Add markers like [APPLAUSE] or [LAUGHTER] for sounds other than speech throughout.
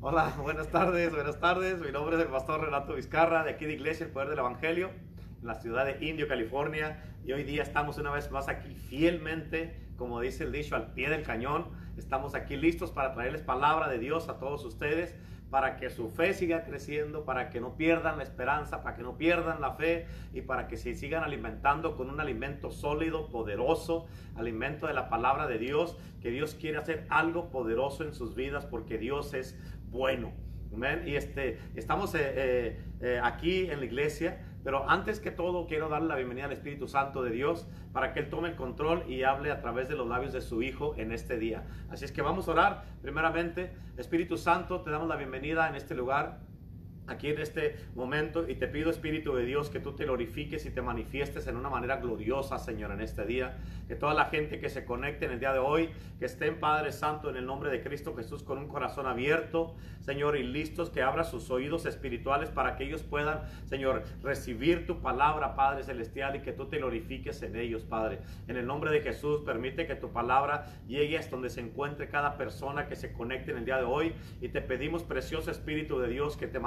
Hola, [LAUGHS] buenas tardes, buenas tardes. Mi nombre es el pastor Renato Vizcarra, de aquí de Iglesia El Poder del Evangelio, en la ciudad de Indio, California. Y hoy día estamos una vez más aquí fielmente, como dice el dicho, al pie del cañón. Estamos aquí listos para traerles palabra de Dios a todos ustedes para que su fe siga creciendo, para que no pierdan la esperanza, para que no pierdan la fe y para que se sigan alimentando con un alimento sólido, poderoso, alimento de la palabra de Dios, que Dios quiere hacer algo poderoso en sus vidas porque Dios es bueno. Y este, estamos eh, eh, eh, aquí en la iglesia, pero antes que todo quiero darle la bienvenida al Espíritu Santo de Dios para que Él tome el control y hable a través de los labios de su Hijo en este día. Así es que vamos a orar. Primeramente, Espíritu Santo, te damos la bienvenida en este lugar aquí en este momento y te pido Espíritu de Dios que tú te glorifiques y te manifiestes en una manera gloriosa Señor en este día. Que toda la gente que se conecte en el día de hoy que estén Padre Santo en el nombre de Cristo Jesús con un corazón abierto Señor y listos que abra sus oídos espirituales para que ellos puedan Señor recibir tu palabra Padre Celestial y que tú te glorifiques en ellos Padre. En el nombre de Jesús permite que tu palabra llegue hasta donde se encuentre cada persona que se conecte en el día de hoy y te pedimos precioso Espíritu de Dios que te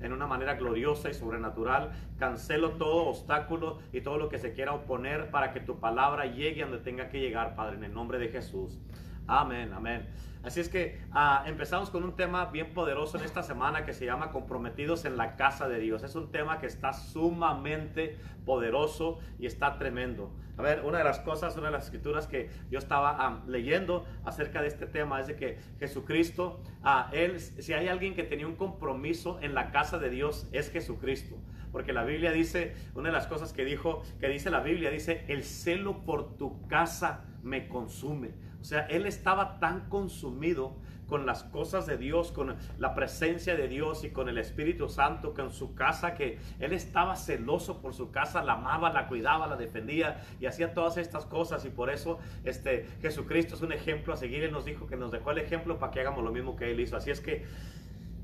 en una manera gloriosa y sobrenatural. Cancelo todo obstáculo y todo lo que se quiera oponer para que tu palabra llegue donde tenga que llegar, Padre, en el nombre de Jesús. Amén, amén. Así es que ah, empezamos con un tema bien poderoso en esta semana que se llama Comprometidos en la casa de Dios. Es un tema que está sumamente poderoso y está tremendo. A ver, una de las cosas, una de las escrituras que yo estaba ah, leyendo acerca de este tema es de que Jesucristo, ah, él, si hay alguien que tenía un compromiso en la casa de Dios, es Jesucristo. Porque la Biblia dice, una de las cosas que dijo, que dice la Biblia, dice, el celo por tu casa me consume. Sea, él estaba tan consumido con las cosas de Dios, con la presencia de Dios y con el Espíritu Santo, con su casa, que él estaba celoso por su casa, la amaba, la cuidaba, la defendía y hacía todas estas cosas. Y por eso este, Jesucristo es un ejemplo a seguir. Él nos dijo que nos dejó el ejemplo para que hagamos lo mismo que él hizo. Así es que,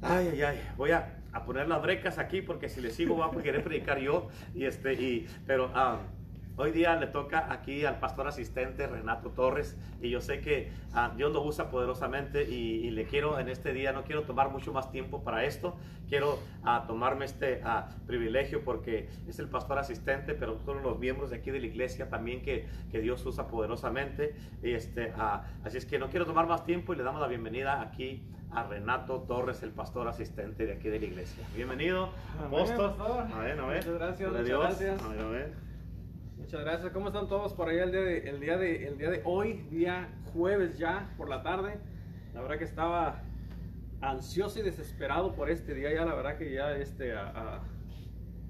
ay, ay, ay, voy a, poner las brecas aquí porque si le sigo voy a querer predicar yo. Y este, y, pero... Ah, Hoy día le toca aquí al pastor asistente Renato Torres y yo sé que ah, Dios lo usa poderosamente y, le quiero en este día, no quiero tomar mucho más tiempo para esto, quiero ah, tomarme este ah, privilegio porque es el pastor asistente, pero todos los miembros de aquí de la iglesia también que, que Dios usa poderosamente. Y este, así es que no quiero tomar más tiempo y le damos la bienvenida aquí a Renato Torres, el pastor asistente de aquí de la iglesia. Bienvenido, apóstol. A ver, a ver. Muchas gracias, muchas gracias. A ver, a ver. Muchas gracias. ¿Cómo están todos por allá el día de, el día de, el día de hoy, día jueves ya por la tarde? La verdad que estaba ansioso y desesperado por este día. Ya la verdad que ya este, a,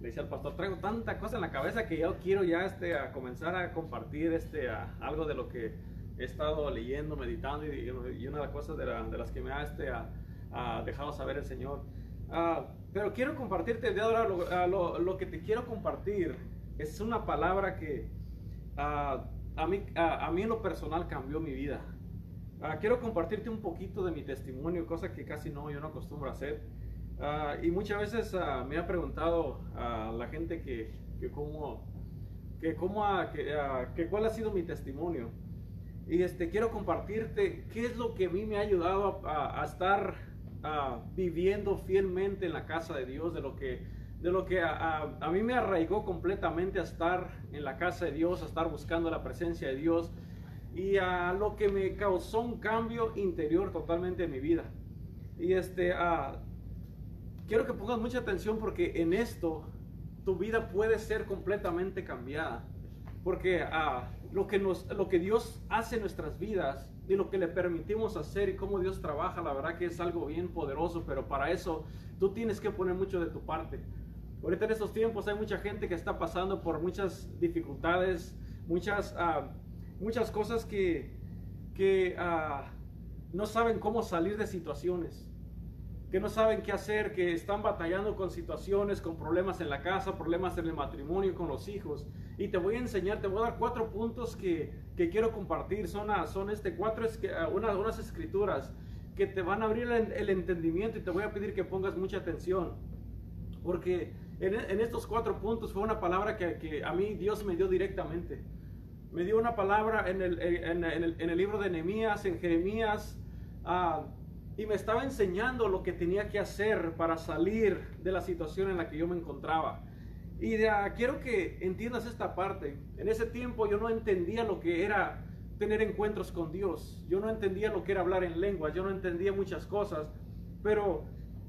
le decía al pastor, traigo tanta cosa en la cabeza que yo quiero ya este, a comenzar a compartir este, algo de lo que he estado leyendo, meditando y, una de las cosas de, las que me ha este, dejado saber el Señor. Ah, pero quiero compartirte de ahora lo, lo que te quiero compartir es una palabra que ah, a, mí, a, mí en lo personal cambió mi vida. Ah, quiero compartirte un poquito de mi testimonio, cosa que casi no, yo no acostumbro a hacer. Ah, y muchas veces me ha preguntado a la gente que, que cómo, que, cómo que, que, cuál ha sido mi testimonio. Y este, quiero compartirte qué es lo que a mí me ha ayudado a, a estar viviendo fielmente en la casa de Dios, de lo que de lo que a, mí me arraigó completamente a estar en la casa de Dios, a estar buscando la presencia de Dios y a lo que me causó un cambio interior totalmente en mi vida. Y este, quiero que pongas mucha atención porque en esto tu vida puede ser completamente cambiada. Porque lo, que nos, lo que Dios hace en nuestras vidas y lo que le permitimos hacer y cómo Dios trabaja, la verdad que es algo bien poderoso, pero para eso tú tienes que poner mucho de tu parte. Ahorita en estos tiempos hay mucha gente que está pasando por muchas dificultades, muchas, ah, muchas cosas que, que ah, no saben cómo salir de situaciones, que no saben qué hacer, que están batallando con situaciones, con problemas en la casa, problemas en el matrimonio, con los hijos. Y te voy a enseñar, te voy a dar cuatro puntos que, que quiero compartir. Son, son este, cuatro, unas, unas escrituras que te van a abrir el, el entendimiento y te voy a pedir que pongas mucha atención. Porque en, estos cuatro puntos fue una palabra que, a mí Dios me dio directamente. me dio una palabra en el, libro de Nehemías, en Jeremías, uh, y me estaba enseñando lo que tenía que hacer para salir de la situación en la que yo me encontraba. Y quiero que entiendas esta parte. En ese tiempo yo no entendía lo que era tener encuentros con Dios. Yo no entendía lo que era hablar en lenguas. Yo no entendía muchas cosas. Pero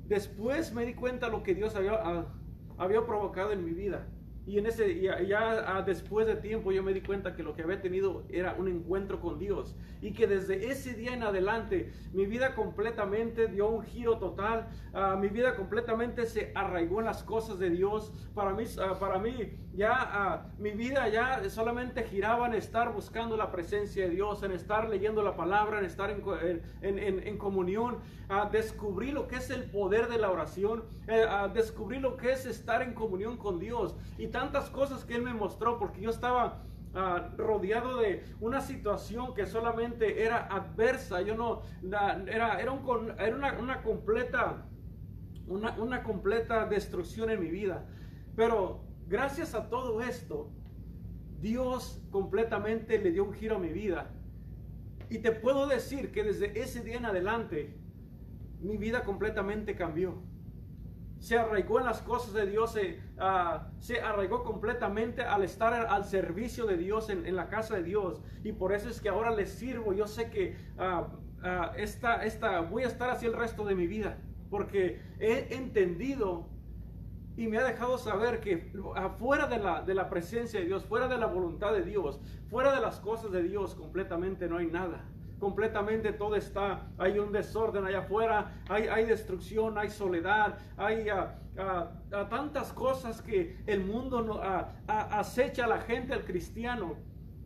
después me di cuenta lo que Dios había, ah, había provocado en mi vida. Y en ese ya, ya, después de tiempo yo me di cuenta que lo que había tenido era un encuentro con Dios y que desde ese día en adelante mi vida completamente dio un giro total, uh, mi vida completamente se arraigó en las cosas de Dios. Para mí, uh, para mí ya mi vida ya solamente giraba en estar buscando la presencia de Dios, en estar leyendo la palabra, en estar en, en, en, en comunión. Descubrí lo que es el poder de la oración, eh, descubrí lo que es estar en comunión con Dios y tantas cosas que Él me mostró porque yo estaba Uh, rodeado de una situación que solamente era adversa. Yo no, era, era, un, era una, una, completa, una, una, completa destrucción en mi vida. Pero gracias a todo esto, Dios completamente le dio un giro a mi vida. Y te puedo decir que desde ese día en adelante, mi vida completamente cambió se arraigó en las cosas de Dios, se, ah, se arraigó completamente al estar al servicio de Dios en, la casa de Dios. Y por eso es que ahora les sirvo. Yo sé que uh, esta, esta, voy a estar así el resto de mi vida, porque he entendido y me ha dejado saber que afuera de la, de la presencia de Dios, fuera de la voluntad de Dios, fuera de las cosas de Dios, completamente no hay nada completamente todo está, hay un desorden allá afuera, hay, hay destrucción, hay soledad, hay ah, ah, ah, tantas cosas que el mundo acecha a la gente, al cristiano,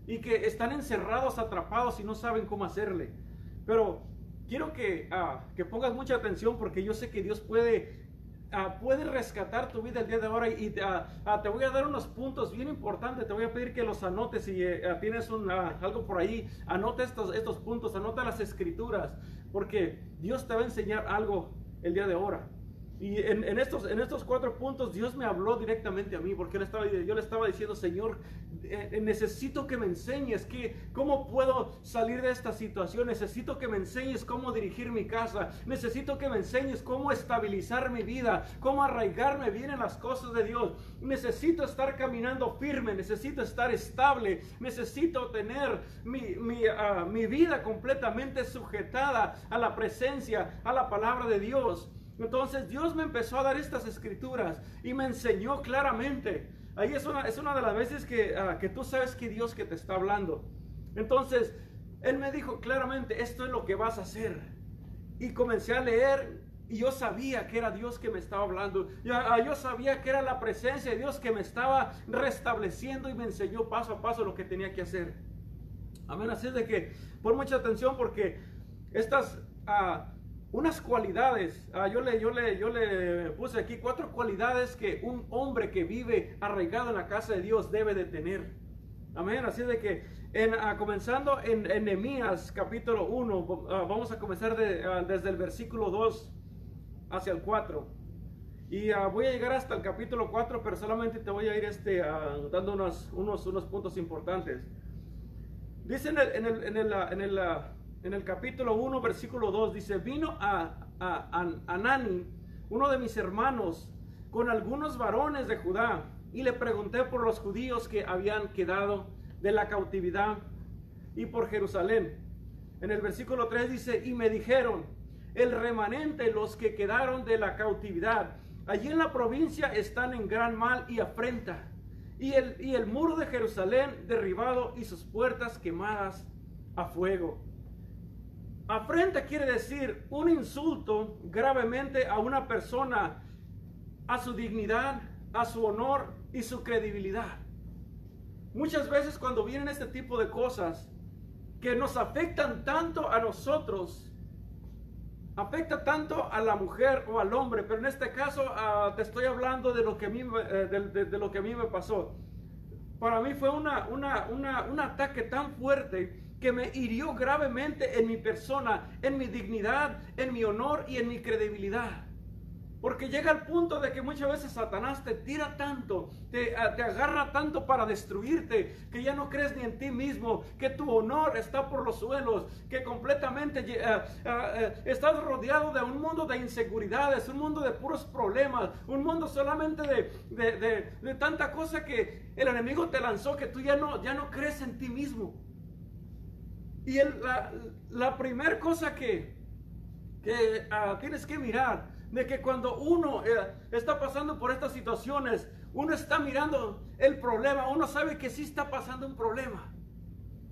y que están encerrados, atrapados y no saben cómo hacerle. Pero quiero que, que pongas mucha atención porque yo sé que Dios puede Uh, puede rescatar tu vida el día de ahora y uh, te voy a dar unos puntos bien importantes, te voy a pedir que los anotes si eh, tienes algo por ahí, anota estos, estos puntos, anota las escrituras, porque Dios te va a enseñar algo el día de ahora. Y en, estos, en estos cuatro puntos Dios me habló directamente a mí, porque yo le estaba diciendo, Señor, eh, eh, necesito que me enseñes que, cómo puedo salir de esta situación, necesito que me enseñes cómo dirigir mi casa, necesito que me enseñes cómo estabilizar mi vida, cómo arraigarme bien en las cosas de Dios, necesito estar caminando firme, necesito estar estable, necesito tener mi, mi, ah, mi vida completamente sujetada a la presencia, a la palabra de Dios. Entonces Dios me empezó a dar estas escrituras y me enseñó claramente. Ahí es una, es una de las veces que, ah, que tú sabes que Dios que te está hablando. Entonces, Él me dijo claramente, esto es lo que vas a hacer. Y comencé a leer y yo sabía que era Dios que me estaba hablando. Yo, ah, sabía que era la presencia de Dios que me estaba restableciendo y me enseñó paso a paso lo que tenía que hacer. Amén. Así es de que pon mucha atención porque estas... Uh, unas cualidades, ah, yo, le, yo, le, yo le puse aquí cuatro cualidades que un hombre que vive arraigado en la casa de Dios debe de tener. Amén, así de que ah, comenzando en, en capítulo 1, ah, vamos a comenzar desde el versículo 2 hacia el 4. Y voy a llegar hasta el capítulo 4, pero solamente te voy a ir este, dando unos, unos, unos puntos importantes. Dice en el, en el, en el en el capítulo 1, versículo 2, dice, vino a, Anani, uno de mis hermanos, con algunos varones de Judá, y le pregunté por los judíos que habían quedado de la cautividad y por Jerusalén. En el versículo 3 dice, y me dijeron, el remanente, los que quedaron de la cautividad, allí en la provincia están en gran mal y afrenta, y el muro de Jerusalén derribado y sus puertas quemadas a fuego. Afrenta quiere decir un insulto gravemente a una persona, a su dignidad, a su honor y su credibilidad. Muchas veces cuando vienen este tipo de cosas que nos afectan tanto a nosotros, afecta tanto a la mujer o al hombre, pero en este caso ah, te estoy hablando de lo que a mí, eh, de, lo que a mí me pasó. Para mí fue una, un ataque tan fuerte que me hirió gravemente en mi persona, en mi dignidad, en mi honor y en mi credibilidad. Porque llega el punto de que muchas veces Satanás te tira tanto, te, ah, te, agarra tanto para destruirte, que ya no crees ni en ti mismo, que tu honor está por los suelos, que completamente uh, uh, estás rodeado de un mundo de inseguridades, un mundo de puros problemas, un mundo solamente de, de, de, de tanta cosa que el enemigo te lanzó, que tú ya no, ya no crees en ti mismo. Y la, la primera cosa que, que uh, tienes que mirar, de que cuando uno eh, está pasando por estas situaciones, uno está mirando el problema, uno sabe que sí está pasando un problema,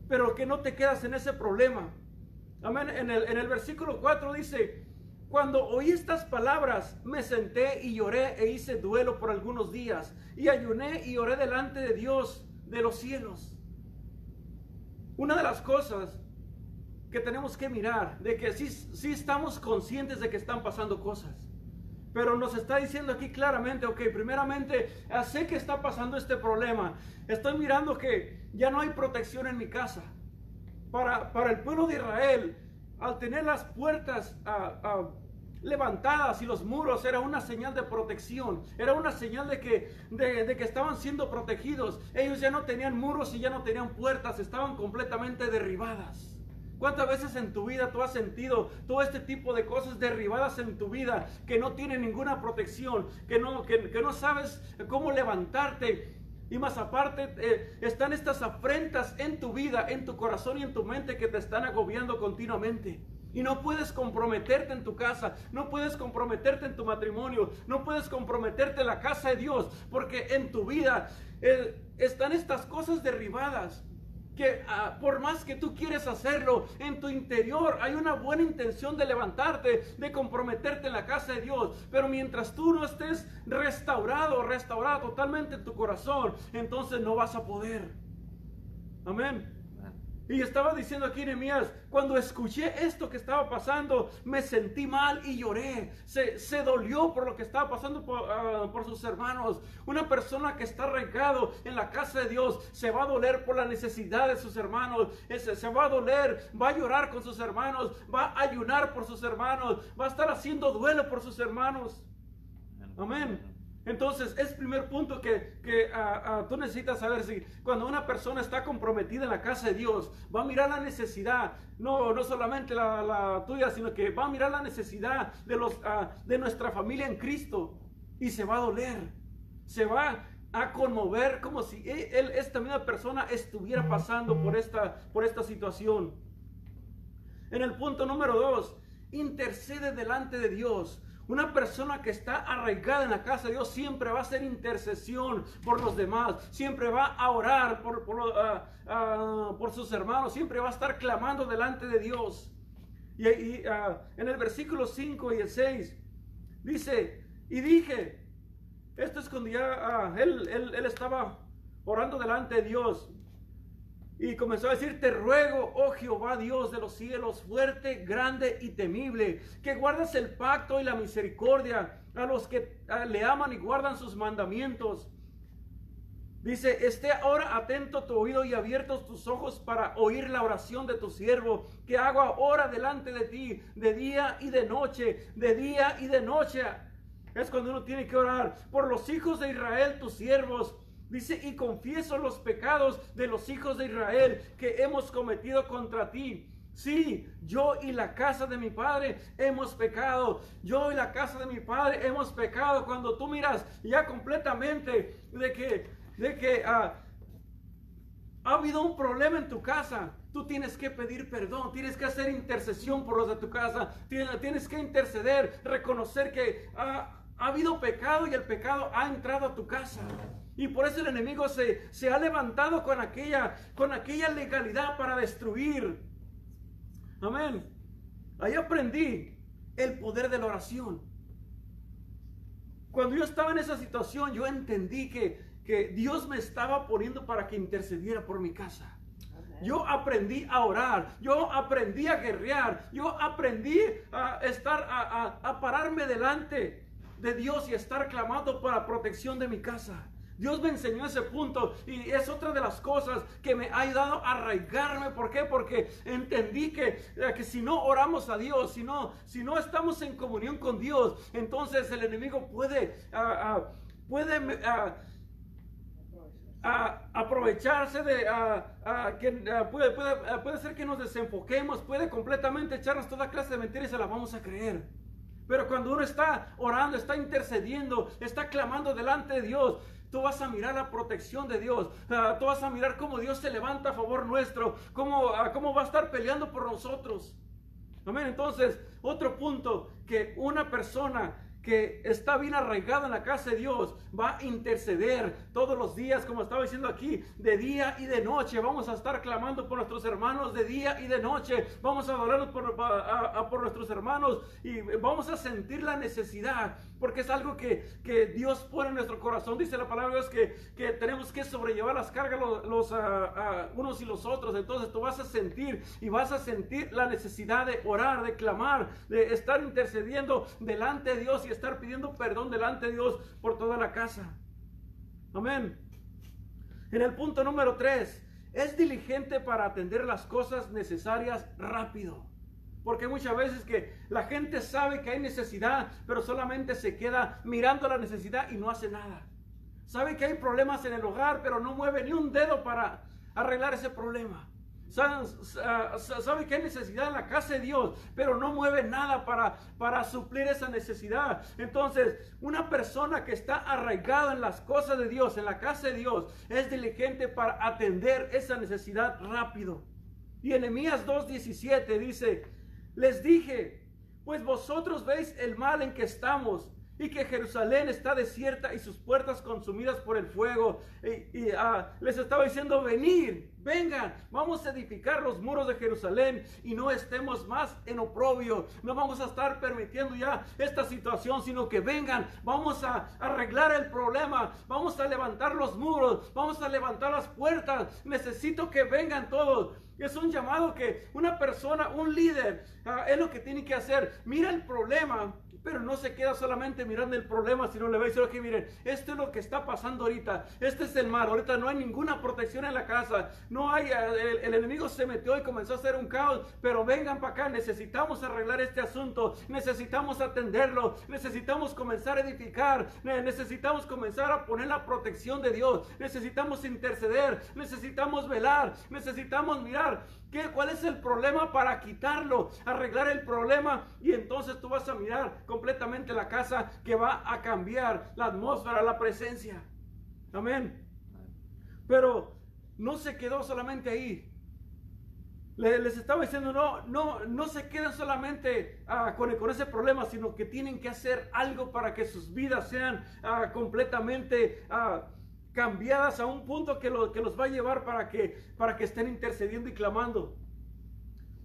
pero que no te quedas en ese problema. Amén. En el, en el versículo 4 dice, cuando oí estas palabras, me senté y lloré e hice duelo por algunos días, y ayuné y oré delante de Dios de los cielos. Una de las cosas que tenemos que mirar, de que sí, sí estamos conscientes de que están pasando cosas. Pero nos está diciendo aquí claramente, ok, primeramente, sé que está pasando este problema. Estoy mirando que ya no hay protección en mi casa. Para, para el pueblo de Israel, al tener las puertas levantadas y los muros, era una señal de protección. Era una señal de que, de que estaban siendo protegidos. Ellos ya no tenían muros y ya no tenían puertas, estaban completamente derribadas. ¿Cuántas veces en tu vida tú has sentido todo este tipo de cosas derribadas en tu vida que no tienen ninguna protección, que no, que, no sabes cómo levantarte? Y más aparte, eh, están estas afrentas en tu vida, en tu corazón y en tu mente que te están agobiando continuamente. Y no puedes comprometerte en tu casa, no puedes comprometerte en tu matrimonio, no puedes comprometerte en la casa de Dios, porque en tu vida eh, están estas cosas derribadas que ah, por más que tú quieres hacerlo, en tu interior hay una buena intención de levantarte, de comprometerte en la casa de Dios. Pero mientras tú no estés restaurado, restaurado totalmente en tu corazón, entonces no vas a poder. Amén. Y estaba diciendo aquí Nehemías, cuando escuché esto que estaba pasando, me sentí mal y lloré. Se, se dolió por lo que estaba pasando por, por, sus hermanos. Una persona que está arraigado en la casa de Dios se va a doler por la necesidad de sus hermanos. Se, se va a doler, va a llorar con sus hermanos, va a ayunar por sus hermanos, va a estar haciendo duelo por sus hermanos. Amén. Entonces, es el primer punto que, que uh, uh, tú necesitas saber si cuando una persona está comprometida en la casa de Dios, va a mirar la necesidad, no, no solamente la, la tuya, sino que va a mirar la necesidad de, los, uh, de nuestra familia en Cristo y se va a doler, se va a conmover como si e, él, esta misma persona estuviera pasando por esta, por esta situación. En el punto número dos, intercede delante de Dios. Una persona que está arraigada en la casa de Dios siempre va a hacer intercesión por los demás, siempre va a orar por, por, uh, uh, por sus hermanos, siempre va a estar clamando delante de Dios. Y, y uh, en el versículo 5 y el 6 dice, y dije, esto es cuando ya él, él, él estaba orando delante de Dios. Y comenzó a decir, te ruego, oh Jehová Dios de los cielos, fuerte, grande y temible, que guardes el pacto y la misericordia a los que le aman y guardan sus mandamientos. Dice, esté ahora atento tu oído y abiertos tus ojos para oír la oración de tu siervo, que hago ahora delante de ti, de día y de noche, de día y de noche. Es cuando uno tiene que orar por los hijos de Israel, tus siervos, Dice, y confieso los pecados de los hijos de Israel que hemos cometido contra ti. Sí, yo y la casa de mi padre hemos pecado. Yo y la casa de mi padre hemos pecado. Cuando tú miras ya completamente de que, de que ah, ha habido un problema en tu casa, tú tienes que pedir perdón, tienes que hacer intercesión por los de tu casa, tienes, que interceder, reconocer que ha habido pecado y el pecado ha entrado a tu casa. Y por eso el enemigo se, se ha levantado con aquella, con aquella legalidad para destruir. Amén. Ahí aprendí el poder de la oración. Cuando yo estaba en esa situación, yo entendí que, que Dios me estaba poniendo para que intercediera por mi casa. Yo aprendí a orar, yo aprendí a guerrear, yo aprendí a estar, a, a, a pararme delante de Dios y estar clamando por la protección de mi casa. Dios me enseñó ese punto y es otra de las cosas que me ha ayudado a arraigarme. ¿Por qué? Porque entendí que, eh, que si no oramos a Dios, si no, si no estamos en comunión con Dios, entonces el enemigo puede, puede aprovecharse de que puede, puede, puede ser que nos desenfoquemos, puede completamente echarnos toda clase de mentiras y se la vamos a creer. Pero cuando uno está orando, está intercediendo, está clamando delante de Dios, tú vas a mirar la protección de Dios, uh, tú vas a mirar cómo Dios se levanta a favor nuestro, cómo, uh, cómo va a estar peleando por nosotros. Amén. Entonces, otro punto, que una persona que está bien arraigado en la casa de Dios, va a interceder todos los días, como estaba diciendo aquí, de día y de noche. Vamos a estar clamando por nuestros hermanos de día y de noche. Vamos a adorar por, por nuestros hermanos y vamos a sentir la necesidad, porque es algo que, que Dios pone en nuestro corazón. Dice la palabra que, que tenemos que sobrellevar las cargas los, unos y los otros. Entonces tú vas a sentir y vas a sentir la necesidad de orar, de clamar, de estar intercediendo delante de Dios y estar pidiendo perdón delante de Dios por toda la casa. Amén. En el punto número 3, es diligente para atender las cosas necesarias rápido. Porque muchas veces que la gente sabe que hay necesidad, pero solamente se queda mirando la necesidad y no hace nada. Sabe que hay problemas en el hogar, pero no mueve ni un dedo para arreglar ese problema. Sabe que hay necesidad en la casa de Dios, pero no mueve nada para, para suplir esa necesidad. Entonces, una persona que está arraigada en las cosas de Dios, en la casa de Dios, es diligente para atender esa necesidad rápido. Y en Emias 2.17 dice, les dije, pues vosotros veis el mal en que estamos y que Jerusalén está desierta y sus puertas consumidas por el fuego. Y, ah, les estaba diciendo, venir, vengan, vamos a edificar los muros de Jerusalén y no estemos más en oprobio. No vamos a estar permitiendo ya esta situación, sino que vengan, vamos a arreglar el problema, vamos a levantar los muros, vamos a levantar las puertas. Necesito que vengan todos. Es un llamado que una persona, un líder, ah, es lo que tiene que hacer. Mira el problema pero no se queda solamente mirando el problema, sino le va a decir, ok, miren, esto es lo que está pasando ahorita, este es el mal, ahorita no hay ninguna protección en la casa, no hay, eh, el, enemigo se metió y comenzó a hacer un caos, pero vengan para acá, necesitamos arreglar este asunto, necesitamos atenderlo, necesitamos comenzar a edificar, necesitamos comenzar a poner la protección de Dios, necesitamos interceder, necesitamos velar, necesitamos mirar ¿Qué, ¿Cuál es el problema para quitarlo? Arreglar el problema y entonces tú vas a mirar completamente la casa que va a cambiar la atmósfera, la presencia. Amén. Pero no se quedó solamente ahí. Les estaba diciendo, no, no, no se queden solamente ah, con, con, ese problema, sino que tienen que hacer algo para que sus vidas sean ah, completamente ah, cambiadas a un punto que, lo, que los va a llevar para que, para que estén intercediendo y clamando.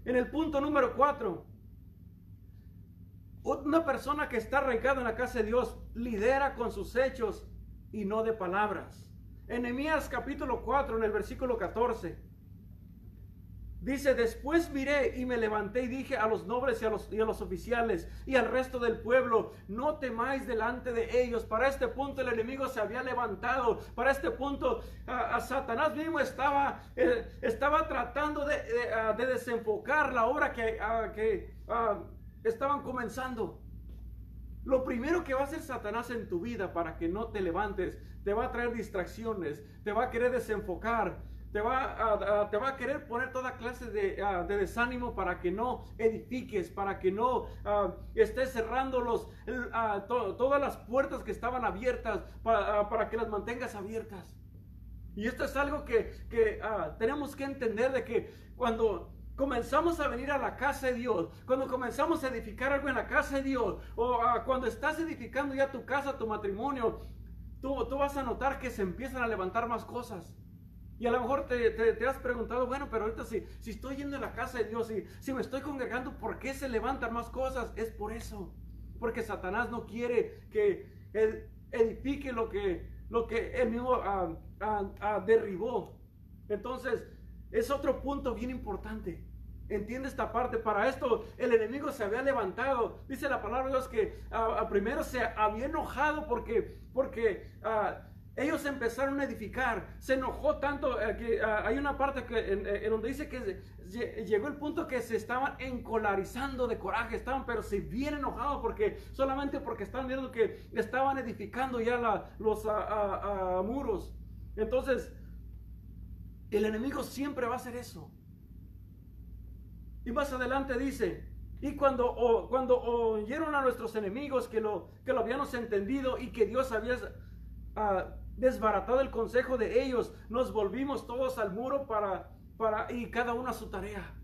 En el punto número cuatro, una persona que está arraigada en la casa de Dios lidera con sus hechos y no de palabras. En capítulo 4, en el versículo 14. Dice, después miré y me levanté y dije a los nobles y a los, y a los, oficiales y al resto del pueblo, no temáis delante de ellos. Para este punto el enemigo se había levantado. Para este punto a, Satanás mismo estaba, eh, estaba tratando de, de, desenfocar la obra que, que estaban comenzando. Lo primero que va a hacer Satanás en tu vida para que no te levantes, te va a traer distracciones, te va a querer desenfocar te va, te va a querer poner toda clase de, desánimo para que no edifiques, para que no estés cerrando los, todas las puertas que estaban abiertas, para, para, que las mantengas abiertas. Y esto es algo que, que tenemos que entender de que cuando comenzamos a venir a la casa de Dios, cuando comenzamos a edificar algo en la casa de Dios, o cuando estás edificando ya tu casa, tu matrimonio, tú, tú vas a notar que se empiezan a levantar más cosas. Y a lo mejor te, te, has preguntado, bueno, pero ahorita si, si estoy yendo a la casa de Dios, y si me estoy congregando, ¿por qué se levantan más cosas? Es por eso. Porque Satanás no quiere que edifique lo que, lo que él mismo ah, ah, ah, derribó. Entonces, es otro punto bien importante. Entiende esta parte. Para esto el enemigo se había levantado. Dice la palabra de Dios que primero se había enojado porque, porque ellos empezaron a edificar. Se enojó tanto eh, que ah, hay una parte eh, en, donde dice que llegó el punto que se estaban encolarizando de coraje, estaban pero se bien enojados porque solamente porque estaban viendo que estaban edificando ya los ah, ah, muros. Entonces, el enemigo siempre va a hacer eso. Y más adelante dice, y cuando, cuando oyeron a nuestros enemigos que lo, que lo habíamos entendido y que Dios había desbaratado el consejo de ellos, nos volvimos todos al muro para, para, y cada uno a su tarea.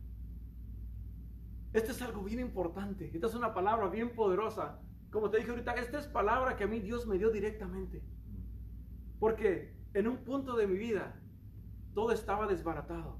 Esto es algo bien importante. Esta es una palabra bien poderosa. Como te dije ahorita, esta es palabra que a mí Dios me dio directamente. Porque en un punto de mi vida todo estaba desbaratado.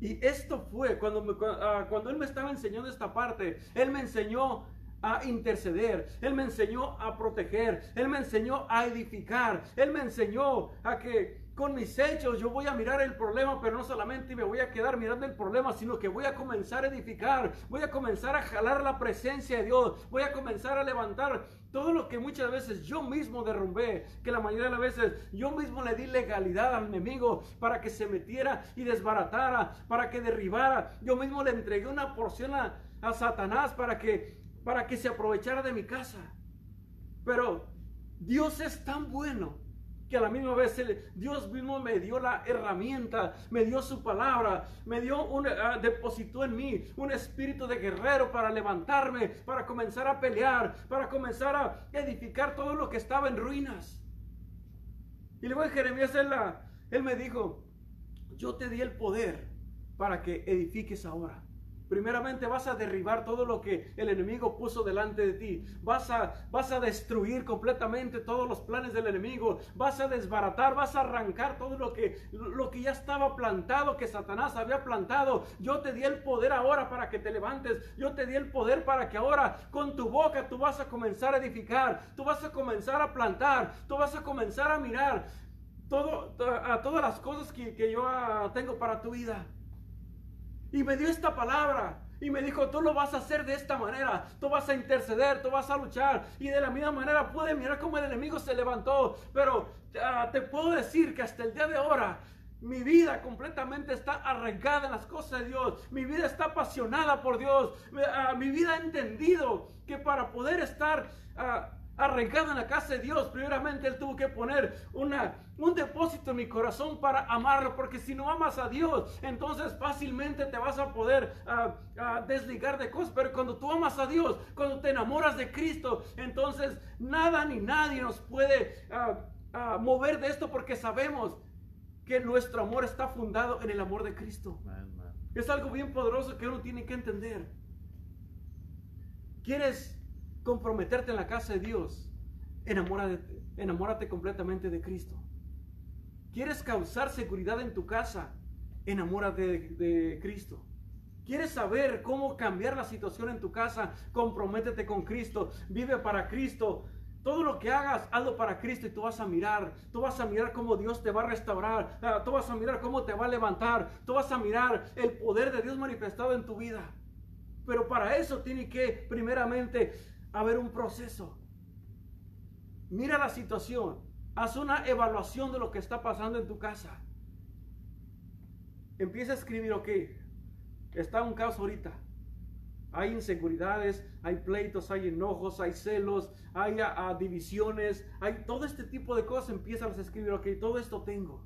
Y esto fue cuando, ah, cuando Él me estaba enseñando esta parte. Él me enseñó a interceder, Él me enseñó a proteger, Él me enseñó a edificar, Él me enseñó a que con mis hechos yo voy a mirar el problema, pero no solamente me voy a quedar mirando el problema, sino que voy a comenzar a edificar, voy a comenzar a jalar la presencia de Dios, voy a comenzar a levantar todo lo que muchas veces yo mismo derrumbé, que la mayoría de las veces yo mismo le di legalidad al enemigo para que se metiera y desbaratara, para que derribara, yo mismo le entregué una porción a, a Satanás para que para que se aprovechara de mi casa. Pero Dios es tan bueno que a la misma vez Dios mismo me dio la herramienta, me dio su palabra, me dio un, ah, depositó en mí un espíritu de guerrero para levantarme, para comenzar a pelear, para comenzar a edificar todo lo que estaba en ruinas. Y luego Jeremías él, él me dijo, yo te di el poder para que edifiques ahora. Primeramente vas a derribar todo lo que el enemigo puso delante de ti. Vas a, vas a destruir completamente todos los planes del enemigo. Vas a desbaratar, vas a arrancar todo lo que, lo que ya estaba plantado, que Satanás había plantado. Yo te di el poder ahora para que te levantes. Yo te di el poder para que ahora con tu boca tú vas a comenzar a edificar. Tú vas a comenzar a plantar. Tú vas a comenzar a mirar todo, a todas las cosas que, que yo ah, tengo para tu vida. Y me dio esta palabra. Y me dijo, tú lo vas a hacer de esta manera. Tú vas a interceder, tú vas a luchar. Y de la misma manera pude mirar cómo el enemigo se levantó. Pero ah, te puedo decir que hasta el día de ahora mi vida completamente está arraigada en las cosas de Dios. Mi vida está apasionada por Dios. Ah, mi vida ha entendido que para poder estar... Uh, arraigado en la casa de Dios, primeramente Él tuvo que poner una, un depósito en mi corazón para amarlo, porque si no amas a Dios, entonces fácilmente te vas a poder ah, ah, desligar de cosas, pero cuando tú amas a Dios, cuando te enamoras de Cristo, entonces nada ni nadie nos puede ah, mover de esto porque sabemos que nuestro amor está fundado en el amor de Cristo. Es algo bien poderoso que uno tiene que entender. ¿Quieres comprometerte en la casa de Dios, enamórate, enamórate completamente de Cristo. ¿Quieres causar seguridad en tu casa? Enamórate de, Cristo. ¿Quieres saber cómo cambiar la situación en tu casa? Comprométete con Cristo. Vive para Cristo. Todo lo que hagas, hazlo para Cristo y tú vas a mirar. Tú vas a mirar cómo Dios te va a restaurar. Ah, tú vas a mirar cómo te va a levantar. Tú vas a mirar el poder de Dios manifestado en tu vida. Pero para eso tiene que primeramente haber un proceso. Mira la situación. Haz una evaluación de lo que está pasando en tu casa. Empieza a escribir, ok, está un caos ahorita. Hay inseguridades, hay pleitos, hay enojos, hay celos, hay divisiones, hay todo este tipo de cosas. Empieza a escribir, ok, todo esto tengo.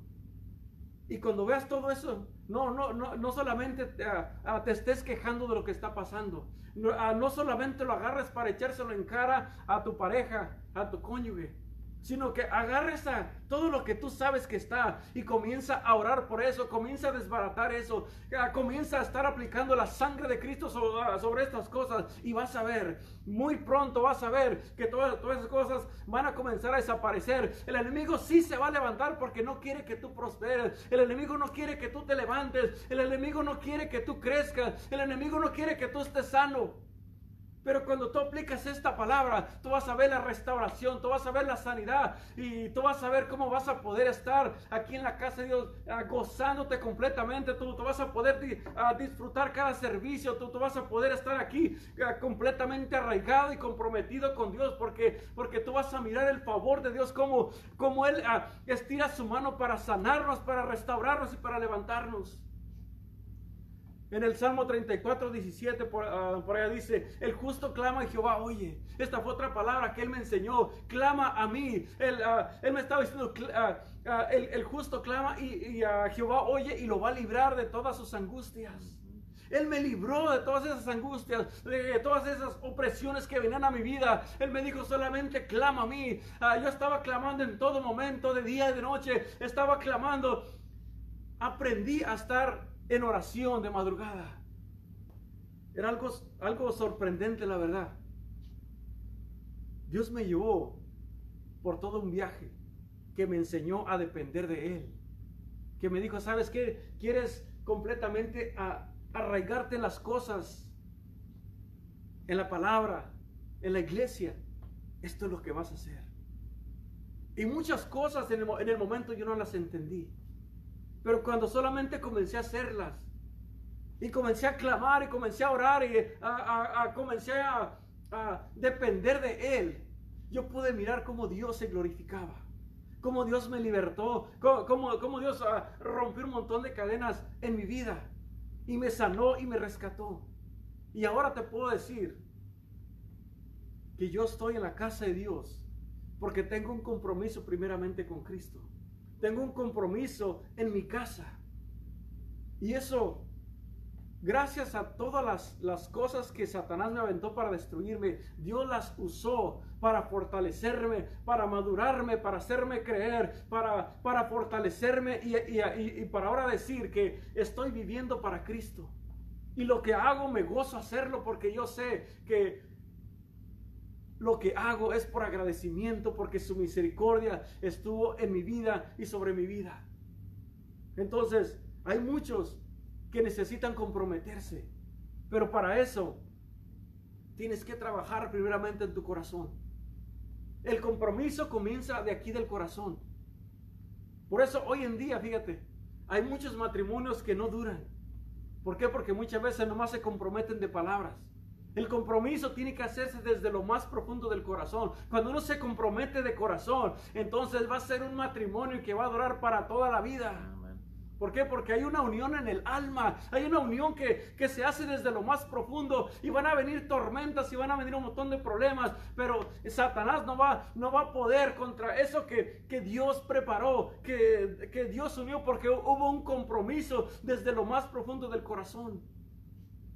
Y cuando veas todo eso, no, no, no, no solamente te, ah, te estés quejando de lo que está pasando. No, ah, no solamente lo agarres para echárselo en cara a tu pareja, a tu cónyuge sino que agarres a todo lo que tú sabes que está y comienza a orar por eso, comienza a desbaratar eso, comienza a estar aplicando la sangre de Cristo ah, sobre, estas cosas y vas a ver, muy pronto vas a ver que todas, todas esas cosas van a comenzar a desaparecer. El enemigo sí se va a levantar porque no quiere que tú prosperes, el enemigo no quiere que tú te levantes, el enemigo no quiere que tú crezcas, el enemigo no quiere que tú estés sano. Pero cuando tú aplicas esta palabra, tú vas a ver la restauración, tú vas a ver la sanidad y tú vas a ver cómo vas a poder estar aquí en la casa de Dios ah, gozándote completamente. Tú, vas a poder ah, disfrutar cada servicio, tú, tú, vas a poder estar aquí ah, completamente arraigado y comprometido con Dios porque, porque tú vas a mirar el favor de Dios como, como Él estira su mano para sanarnos, para restaurarnos y para levantarnos. En el Salmo 34, 17, por, uh, por, allá dice, el justo clama a Jehová, oye, esta fue otra palabra que él me enseñó, clama a mí. Él, uh, él me estaba diciendo, uh, el, justo clama y, y a Jehová oye y lo va a librar de todas sus angustias. Él me libró de todas esas angustias, de todas esas opresiones que venían a mi vida. Él me dijo solamente clama a mí. yo estaba clamando en todo momento, de día y de noche. Estaba clamando. Aprendí a estar en oración de madrugada. Era algo, algo sorprendente, la verdad. Dios me llevó por todo un viaje que me enseñó a depender de Él. Que me dijo, ¿sabes qué? ¿Quieres completamente arraigarte en las cosas? En la palabra, en la iglesia. Esto es lo que vas a hacer. Y muchas cosas en el momento yo no las entendí. Pero cuando solamente comencé a hacerlas, y comencé a clamar, y comencé a orar, y a, comencé a, depender de Él, yo pude mirar cómo Dios se glorificaba, cómo Dios me libertó, cómo, Dios ah, rompió un montón de cadenas en mi vida, y me sanó y me rescató. Y ahora te puedo decir que yo estoy en la casa de Dios porque tengo un compromiso primeramente con Cristo. Tengo un compromiso en mi casa. Y eso, gracias a todas las, cosas que Satanás me aventó para destruirme, Dios las usó para fortalecerme, para madurarme, para hacerme creer, para, para fortalecerme y, y para ahora decir que estoy viviendo para Cristo. Y lo que hago me gozo hacerlo porque yo sé que lo que hago es por agradecimiento porque su misericordia estuvo en mi vida y sobre mi vida. Entonces, hay muchos que necesitan comprometerse, pero para eso tienes que trabajar primeramente en tu corazón. El compromiso comienza de aquí del corazón. Por eso hoy en día, fíjate, hay muchos matrimonios que no duran. ¿Por qué? Porque muchas veces nomás se comprometen de palabras. El compromiso tiene que hacerse desde lo más profundo del corazón. Cuando uno se compromete de corazón, entonces va a ser un matrimonio que va a durar para toda la vida. ¿Por qué? Porque hay una unión en el alma, hay una unión que, se hace desde lo más profundo y van a venir tormentas y van a venir un montón de problemas, pero Satanás no va, no va a poder contra eso que, que Dios preparó, que, que Dios unió porque hubo un compromiso desde lo más profundo del corazón.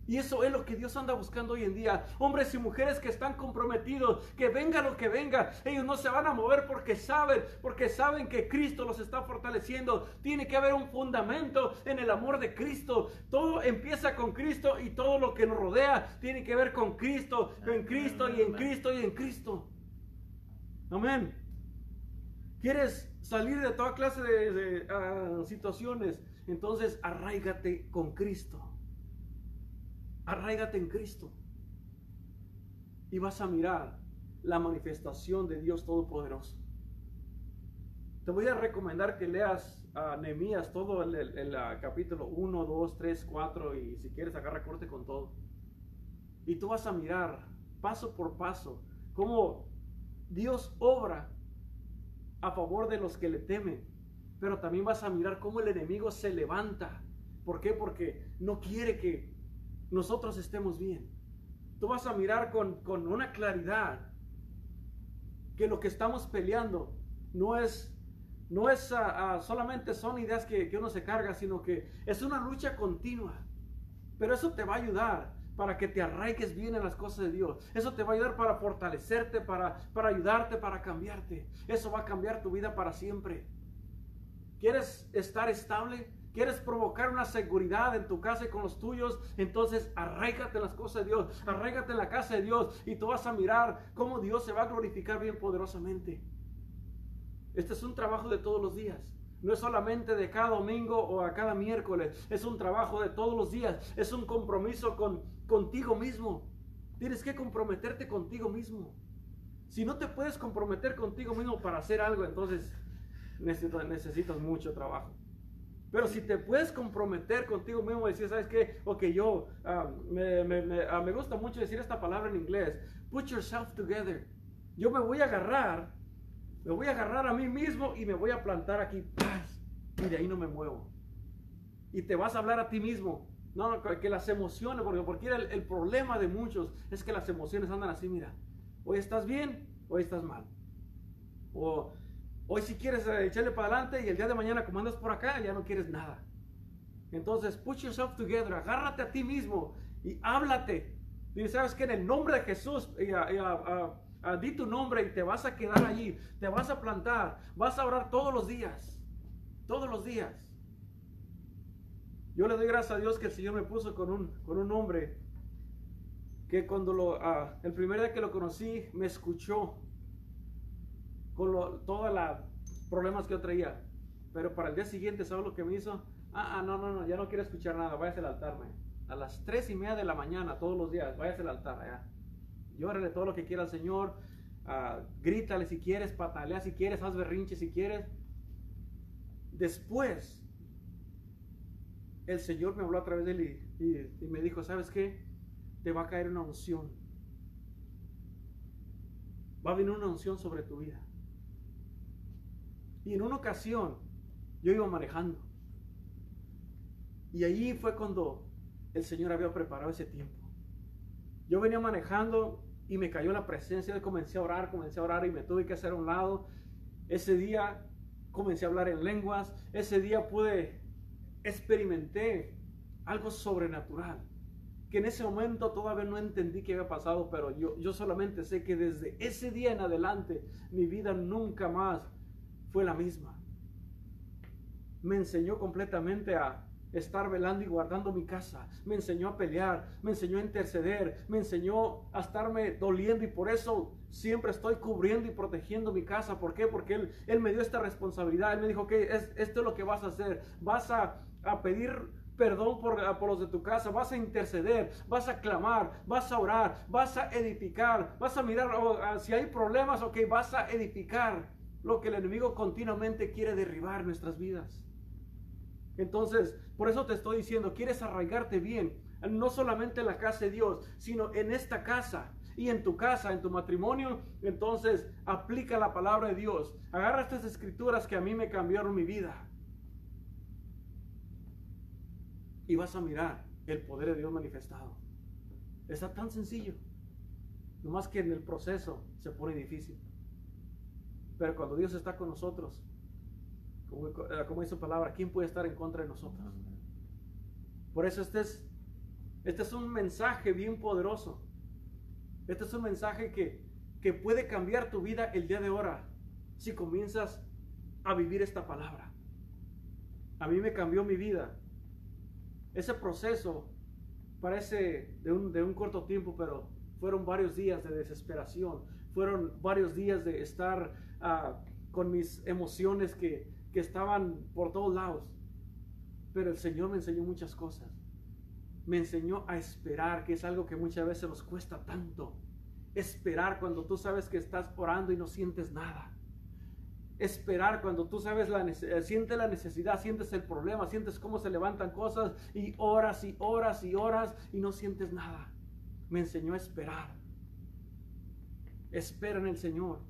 Y eso es lo que Dios anda buscando hoy en día. Hombres y mujeres que están comprometidos, que venga lo que venga, ellos no se van a mover porque saben, porque saben que Cristo los está fortaleciendo. Tiene que haber un fundamento en el amor de Cristo. Todo empieza con Cristo y todo lo que nos rodea tiene que ver con Cristo, en Cristo y en Cristo y en Cristo. Amén. ¿Quieres salir de toda clase de, ah, situaciones? Entonces arraigate con Cristo. Arraigate en Cristo. Y vas a mirar la manifestación de Dios Todopoderoso. Te voy a recomendar que leas a Nehemías todo el, capítulo 1, 2, 3, 4 y si quieres agarra corte con todo. Y tú vas a mirar paso por paso cómo Dios obra a favor de los que le temen. Pero también vas a mirar cómo el enemigo se levanta. ¿Por qué? Porque no quiere que nosotros estemos bien. Tú vas a mirar con, una claridad que lo que estamos peleando no es, no es solamente son ideas que, uno se carga, sino que es una lucha continua. Pero eso te va a ayudar para que te arraigues bien en las cosas de Dios. Eso te va a ayudar para fortalecerte, para, para ayudarte, para cambiarte. Eso va a cambiar tu vida para siempre. ¿Quieres estar estable? ¿Quieres provocar una seguridad en tu casa y con los tuyos? Entonces arraigate en las cosas de Dios, arraigate en la casa de Dios y tú vas a mirar cómo Dios se va a glorificar bien poderosamente. Este es un trabajo de todos los días. No es solamente de cada domingo o a cada miércoles. Es un trabajo de todos los días. Es un compromiso con, contigo mismo. Tienes que comprometerte contigo mismo. Si no te puedes comprometer contigo mismo para hacer algo, entonces necesitas, necesitas mucho trabajo. Pero si te puedes comprometer contigo mismo decir, ¿sabes qué? Ok, yo ah, me, me, ah, me, gusta mucho decir esta palabra en inglés. Put yourself together. Yo me voy a agarrar, me voy a agarrar a mí mismo y me voy a plantar aquí. Paz, y de ahí no me muevo. Y te vas a hablar a ti mismo. No, que las emociones, porque, porque el, el problema de muchos es que las emociones andan así, mira. Hoy estás bien, hoy estás mal. O Hoy si quieres eh, echarle para adelante y el día de mañana como andas por acá ya no quieres nada. Entonces, put yourself together, agárrate a ti mismo y háblate. Y sabes que en el nombre de Jesús, di tu nombre y te vas a quedar allí, te vas a plantar, vas a orar todos los días, todos los días. Yo le doy gracias a Dios que el Señor me puso con un, con un hombre que cuando lo, ah, el primer día que lo conocí me escuchó con todos los problemas que yo traía. Pero para el día siguiente, ¿sabes lo que me hizo? Ah, ah, no, no, no, ya no quiero escuchar nada, váyase al altar, man. A las tres y media de la mañana, todos los días, váyase al altar, allá. Llórale todo lo que quiera al Señor, uh, grítale si quieres, patalea si quieres, haz berrinche si quieres. Después, el Señor me habló a través de él y, y me dijo, ¿sabes qué? Te va a caer una unción. Va a venir una unción sobre tu vida. Y en una ocasión yo iba manejando. Y ahí fue cuando el Señor había preparado ese tiempo. Yo venía manejando y me cayó la presencia. Y comencé a orar, comencé a orar y me tuve que hacer a un lado. Ese día comencé a hablar en lenguas. Ese día pude, experimenté algo sobrenatural. Que en ese momento todavía no entendí qué había pasado, pero yo, yo solamente sé que desde ese día en adelante mi vida nunca más fue la misma. Me enseñó completamente a estar velando y guardando mi casa. Me enseñó a pelear, me enseñó a interceder, me enseñó a estarme doliendo y por eso siempre estoy cubriendo y protegiendo mi casa. ¿Por qué? Porque Él, él me dio esta responsabilidad. Él me dijo que es, esto es lo que vas a hacer. Vas a, a pedir perdón por, por, los de tu casa, vas a interceder, vas a clamar, vas a orar, vas a edificar, vas a mirar oh, ah, si hay problemas, ok, vas a edificar lo que el enemigo continuamente quiere derribar nuestras vidas. Entonces, por eso te estoy diciendo, quieres arraigarte bien, no solamente en la casa de Dios, sino en esta casa y en tu casa, en tu matrimonio. Entonces, aplica la palabra de Dios. Agarra estas escrituras que a mí me cambiaron mi vida. Y vas a mirar el poder de Dios manifestado. Está tan sencillo. No más que en el proceso se pone difícil. Pero cuando Dios está con nosotros, como, eh, como dice su palabra, ¿quién puede estar en contra de nosotros? Por eso este es, este es un mensaje bien poderoso. Este es un mensaje que, que puede cambiar tu vida el día de ahora si comienzas a vivir esta palabra. A mí me cambió mi vida. Ese proceso parece de un, de un corto tiempo, pero fueron varios días de desesperación, fueron varios días de estar Ah, con mis emociones que, que estaban por todos lados. Pero el Señor me enseñó muchas cosas. Me enseñó a esperar, que es algo que muchas veces nos cuesta tanto. Esperar cuando tú sabes que estás orando y no sientes nada. Esperar cuando tú sabes la eh, sientes la necesidad, sientes el problema, sientes cómo se levantan cosas y horas y horas y horas y no sientes nada. Me enseñó a esperar. Espera en el Señor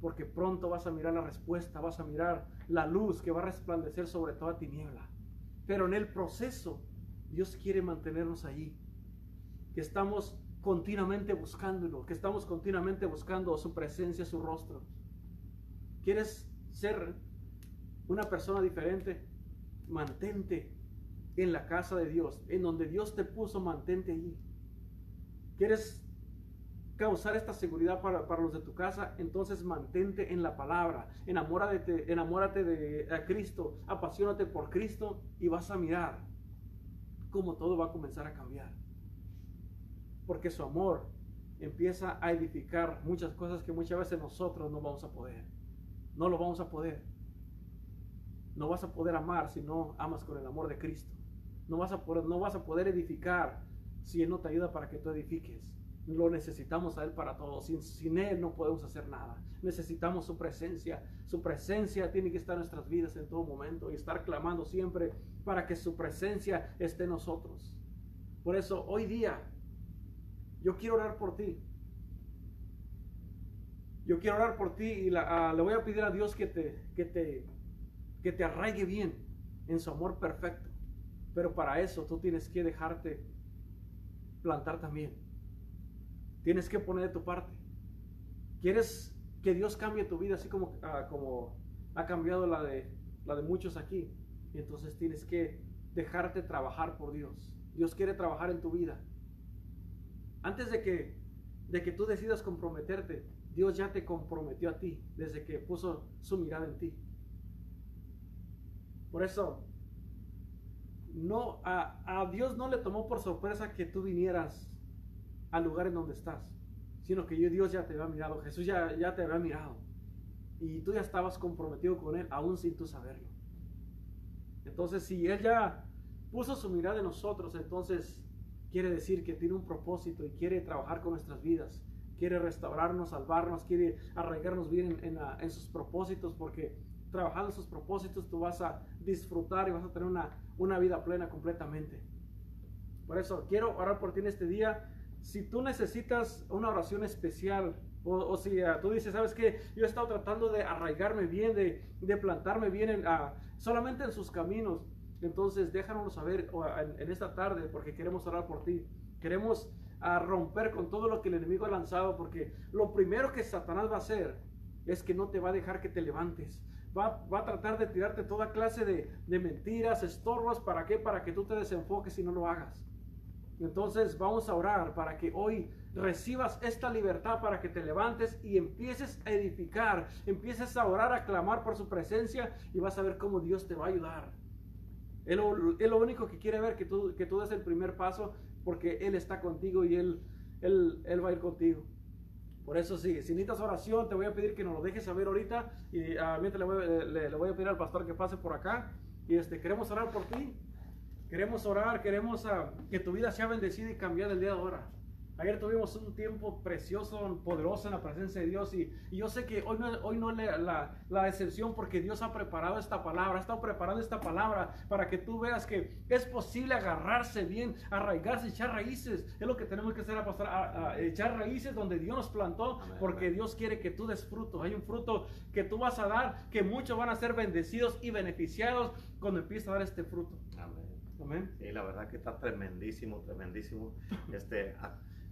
porque pronto vas a mirar la respuesta, vas a mirar la luz que va a resplandecer sobre toda tiniebla. Pero en el proceso, Dios quiere mantenernos allí, que estamos continuamente buscándolo, que estamos continuamente buscando su presencia, su rostro. ¿Quieres ser una persona diferente? Mantente en la casa de Dios, en donde Dios te puso, mantente allí. ¿Quieres causar esta seguridad para, los de tu casa, entonces mantente en la palabra, enamórate, enamórate de Cristo, apasionate por Cristo y vas a mirar cómo todo va a comenzar a cambiar. Porque su amor empieza a edificar muchas cosas que muchas veces nosotros no vamos a poder. No lo vamos a poder. No vas a poder amar si no amas con el amor de Cristo. No vas a poder, no vas a poder edificar si Él no te ayuda para que tú edifiques. Lo necesitamos a Él para todo. Sin, sin Él no podemos hacer nada. Necesitamos su presencia. Su presencia tiene que estar en nuestras vidas en todo momento y estar clamando siempre para que su presencia esté en nosotros. Por eso hoy día yo quiero orar por ti. Yo quiero orar por ti y ah, le voy a pedir a Dios que te, que, te, que te arraigue bien en su amor perfecto. Pero para eso tú tienes que dejarte plantar también. Tienes que poner de tu parte. ¿Quieres que Dios cambie tu vida así como, ah, como ha cambiado la de, la de muchos aquí? Y entonces tienes que dejarte trabajar por Dios. Dios quiere trabajar en tu vida. Antes de que, de que tú decidas comprometerte, Dios ya te comprometió a ti desde que puso su mirada en ti. Por eso, no, a, a, Dios no le tomó por sorpresa que tú vinieras al lugar en donde estás, sino que Dios ya te había mirado, Jesús ya, ya te había mirado. Y tú ya estabas comprometido con Él, aún sin tú saberlo. Entonces, si Él ya puso su mirada en nosotros, entonces quiere decir que tiene un propósito y quiere trabajar con nuestras vidas, quiere restaurarnos, salvarnos, quiere arraigarnos bien en, sus propósitos, porque trabajando en sus propósitos tú vas a disfrutar y vas a tener una, una vida plena completamente. Por eso quiero orar por ti en este día. Si tú necesitas una oración especial, o, si uh, tú dices, ¿sabes qué? Yo he estado tratando de arraigarme bien, de, plantarme bien en, uh, solamente en sus caminos. Entonces déjanos saber en, esta tarde porque queremos orar por ti. Queremos romper con todo lo que el enemigo ha lanzado porque lo primero que Satanás va a hacer es que no te va a dejar que te levantes. Va, va a tratar de tirarte toda clase de, de, mentiras, estorbos. ¿Para qué? Para que tú te desenfoques y no lo hagas. Entonces vamos a orar para que hoy recibas esta libertad para que te levantes y empieces a edificar, empieces a orar, a clamar por su presencia y vas a ver cómo Dios te va a ayudar. Él, lo único que quiere ver que tú, que des el primer paso porque Él está contigo y Él, él, él va a ir contigo. Por eso sí, si necesitas oración, te voy a pedir que nos lo dejes saber ahorita. Y a mí le voy, le, voy, a pedir al pastor que pase por acá. Y este, queremos orar por ti. Queremos orar, queremos uh, que tu vida sea bendecida y cambiada el día de ahora. Ayer tuvimos un tiempo precioso, poderoso en la presencia de Dios y, yo sé que hoy no, hoy no es la, la, excepción porque Dios ha preparado esta palabra, ha estado preparando esta palabra para que tú veas que es posible agarrarse bien, arraigarse, echar raíces. Es lo que tenemos que hacer, pastor, a, echar raíces donde Dios nos plantó porque Dios quiere que tú des fruto. Hay un fruto que tú vas a dar que muchos van a ser bendecidos y beneficiados cuando empieces a dar este fruto. Amén. Amén. Sí, la verdad que está tremendísimo, tremendísimo. [LAUGHS] Este,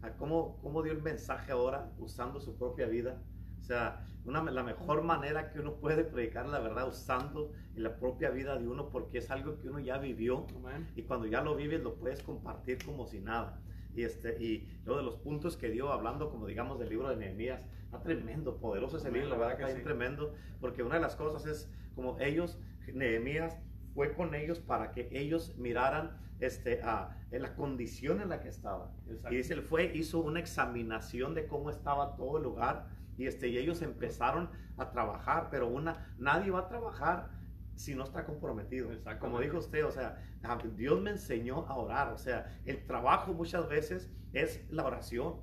a cómo, cómo dio el mensaje ahora usando su propia vida. O sea, una, la mejor manera que uno puede predicar la verdad usando en la propia vida de uno porque es algo que uno ya vivió y cuando ya lo vives lo puedes compartir como si nada. Y, este, y luego de los puntos que dio hablando como digamos del libro de Nehemías, está tremendo, poderoso ese libro, la verdad que está tremendo, porque una de las cosas es como ellos, Nehemías fue con ellos para que ellos miraran este, a, en la condición en la que estaba. Y dice, él fue, hizo una examinación de cómo estaba todo el lugar y, este, y ellos empezaron a trabajar, pero una, nadie va a trabajar si no está comprometido. Como dijo usted, o sea, Dios me enseñó a orar, o sea, el trabajo muchas veces es la oración.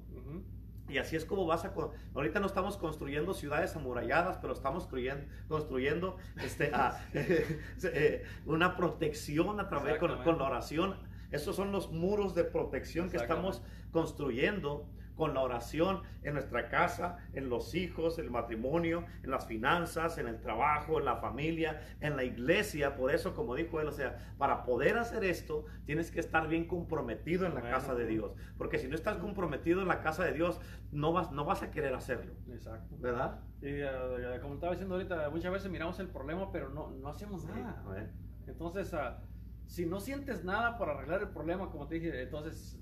Y así es como vas a... Ahorita no estamos construyendo ciudades amuralladas, pero estamos construyendo, construyendo este, [LAUGHS] [LAUGHS] eh, una protección a través con, con, la oración. Esos son los muros de protección que estamos construyendo con la oración en nuestra casa, en los hijos, el matrimonio, en las finanzas, en el trabajo, en la familia, en la iglesia. Por eso, como dijo él, o sea, para poder hacer esto, tienes que estar bien comprometido en la casa de Dios. Porque si no estás comprometido en la casa de Dios, no vas, no vas a querer hacerlo. Exacto. ¿Verdad? Y uh, como estaba diciendo ahorita, muchas veces miramos el problema, pero no, no hacemos nada. Entonces, uh, si no sientes nada para arreglar el problema, como te dije, entonces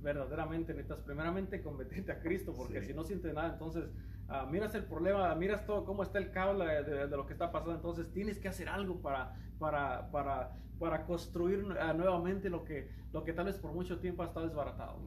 verdaderamente necesitas primeramente convertirte a Cristo, porque si no sientes nada, entonces uh, miras el problema, miras todo cómo está el caos de, lo que está pasando, entonces tienes que hacer algo para, para, para, para construir uh, nuevamente lo que, lo que tal vez por mucho tiempo ha estado desbaratado.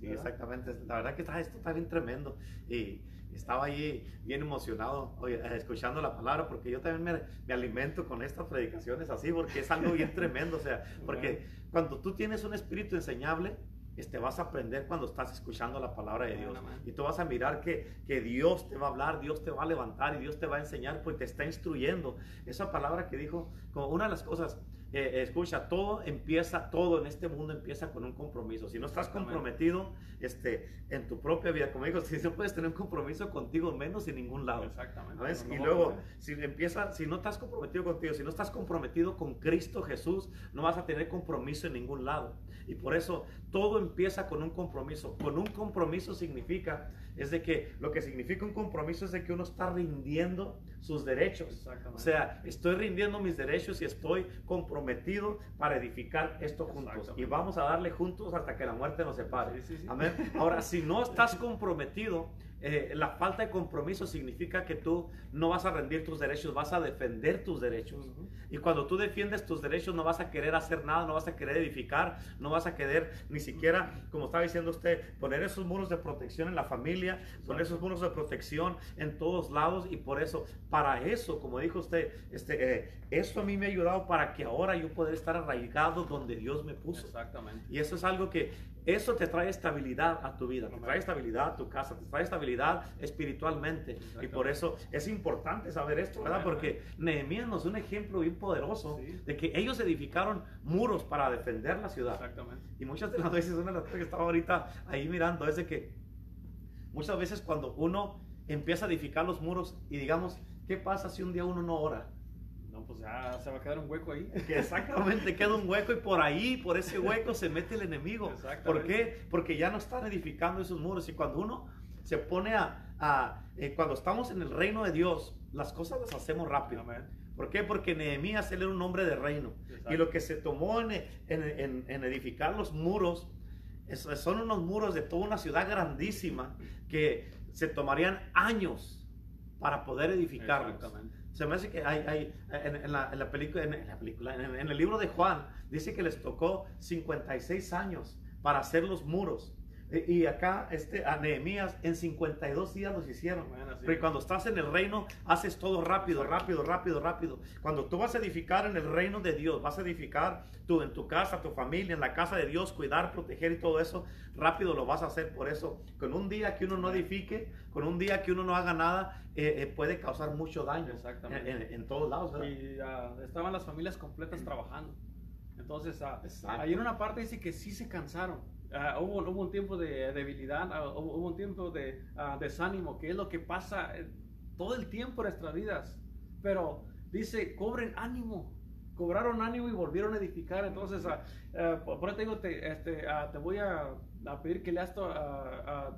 Sí, exactamente. La verdad que está, esto está bien tremendo. Y estaba ahí bien emocionado escuchando la palabra, porque yo también me, me, alimento con estas predicaciones así, porque es algo bien tremendo. O sea, porque [LAUGHS] cuando tú tienes un espíritu enseñable, este, vas a aprender cuando estás escuchando la palabra de Dios. Y tú vas a mirar que, que Dios te va a hablar, Dios te va a levantar y Dios te va a enseñar porque te está instruyendo. Esa palabra que dijo, como una de las cosas, eh, escucha, todo empieza, todo en este mundo empieza con un compromiso. Si no estás comprometido este, en tu propia vida, como digo, [LAUGHS] si no puedes tener un compromiso contigo, menos en ningún lado. Exactamente. y luego, si empieza, si no estás comprometido contigo, si no estás comprometido con Cristo Jesús, no vas a tener compromiso en ningún lado. Y por eso todo empieza con un compromiso. Con un compromiso significa, es de que lo que significa un compromiso es de que uno está rindiendo sus derechos. O sea, estoy rindiendo mis derechos y estoy comprometido para edificar esto juntos. Y vamos a darle juntos hasta que la muerte nos separe. Amén. Ahora, si no estás comprometido, eh, la falta de compromiso significa que tú no vas a rendir tus derechos, vas a defender tus derechos. Y cuando tú defiendes tus derechos no vas a querer hacer nada, no vas a querer edificar, no vas a querer ni siquiera, como estaba diciendo usted, poner esos muros de protección en la familia, poner esos muros de protección en todos lados. Y por eso, para eso, como dijo usted, este, eh, eso a mí me ha ayudado para que ahora yo pueda estar arraigado donde Dios me puso. Exactamente. Y eso es algo que eso te trae estabilidad a tu vida, te trae estabilidad a tu casa, te trae estabilidad espiritualmente. Y por eso es importante saber esto, ¿verdad? Porque Nehemías nos es un ejemplo bien poderoso de que ellos edificaron muros para defender la ciudad. Exactamente. Y muchas de las veces, una de las cosas que estaba ahorita ahí mirando es de que muchas veces cuando uno empieza a edificar los muros y digamos, ¿qué pasa si un día uno no ora? Pues ya se va a quedar un hueco ahí. [LAUGHS] Que exactamente, queda un hueco y por ahí, por ese hueco se mete el enemigo. ¿Por qué? Porque ya no están edificando esos muros y cuando uno se pone a, eh, cuando estamos en el reino de Dios, las cosas las hacemos rápido. ¿Por qué? Porque Nehemías él era un hombre de reino. Y lo que se tomó en, en, edificar los muros son unos muros de toda una ciudad grandísima que se tomarían años para poder edificarlos. Se me hace que hay, hay en, la, película, en, la película en, el libro de Juan, dice que les tocó 56 años para hacer los muros. Y acá este, a Nehemías en 52 días los hicieron. Pero cuando estás en el reino, haces todo rápido, rápido, rápido, rápido. Cuando tú vas a edificar en el reino de Dios, vas a edificar tú en tu casa, tu familia, en la casa de Dios, cuidar, proteger y todo eso, rápido lo vas a hacer. Por eso, con un día que uno no edifique, con un día que uno no haga nada, eh, eh, puede causar mucho daño en, en, todos lados. Y ah, estaban las familias completas trabajando. Entonces, uh, ahí en una parte dice que sí se cansaron Ah, hubo, hubo, un tiempo de debilidad, ah, hubo, un tiempo de uh, desánimo, que es lo que pasa eh, todo el tiempo en nuestras vidas. Pero dice, cobren ánimo. Cobraron ánimo y volvieron a edificar. Entonces, uh, por eso te digo, te, este, te voy a, a, pedir que leas a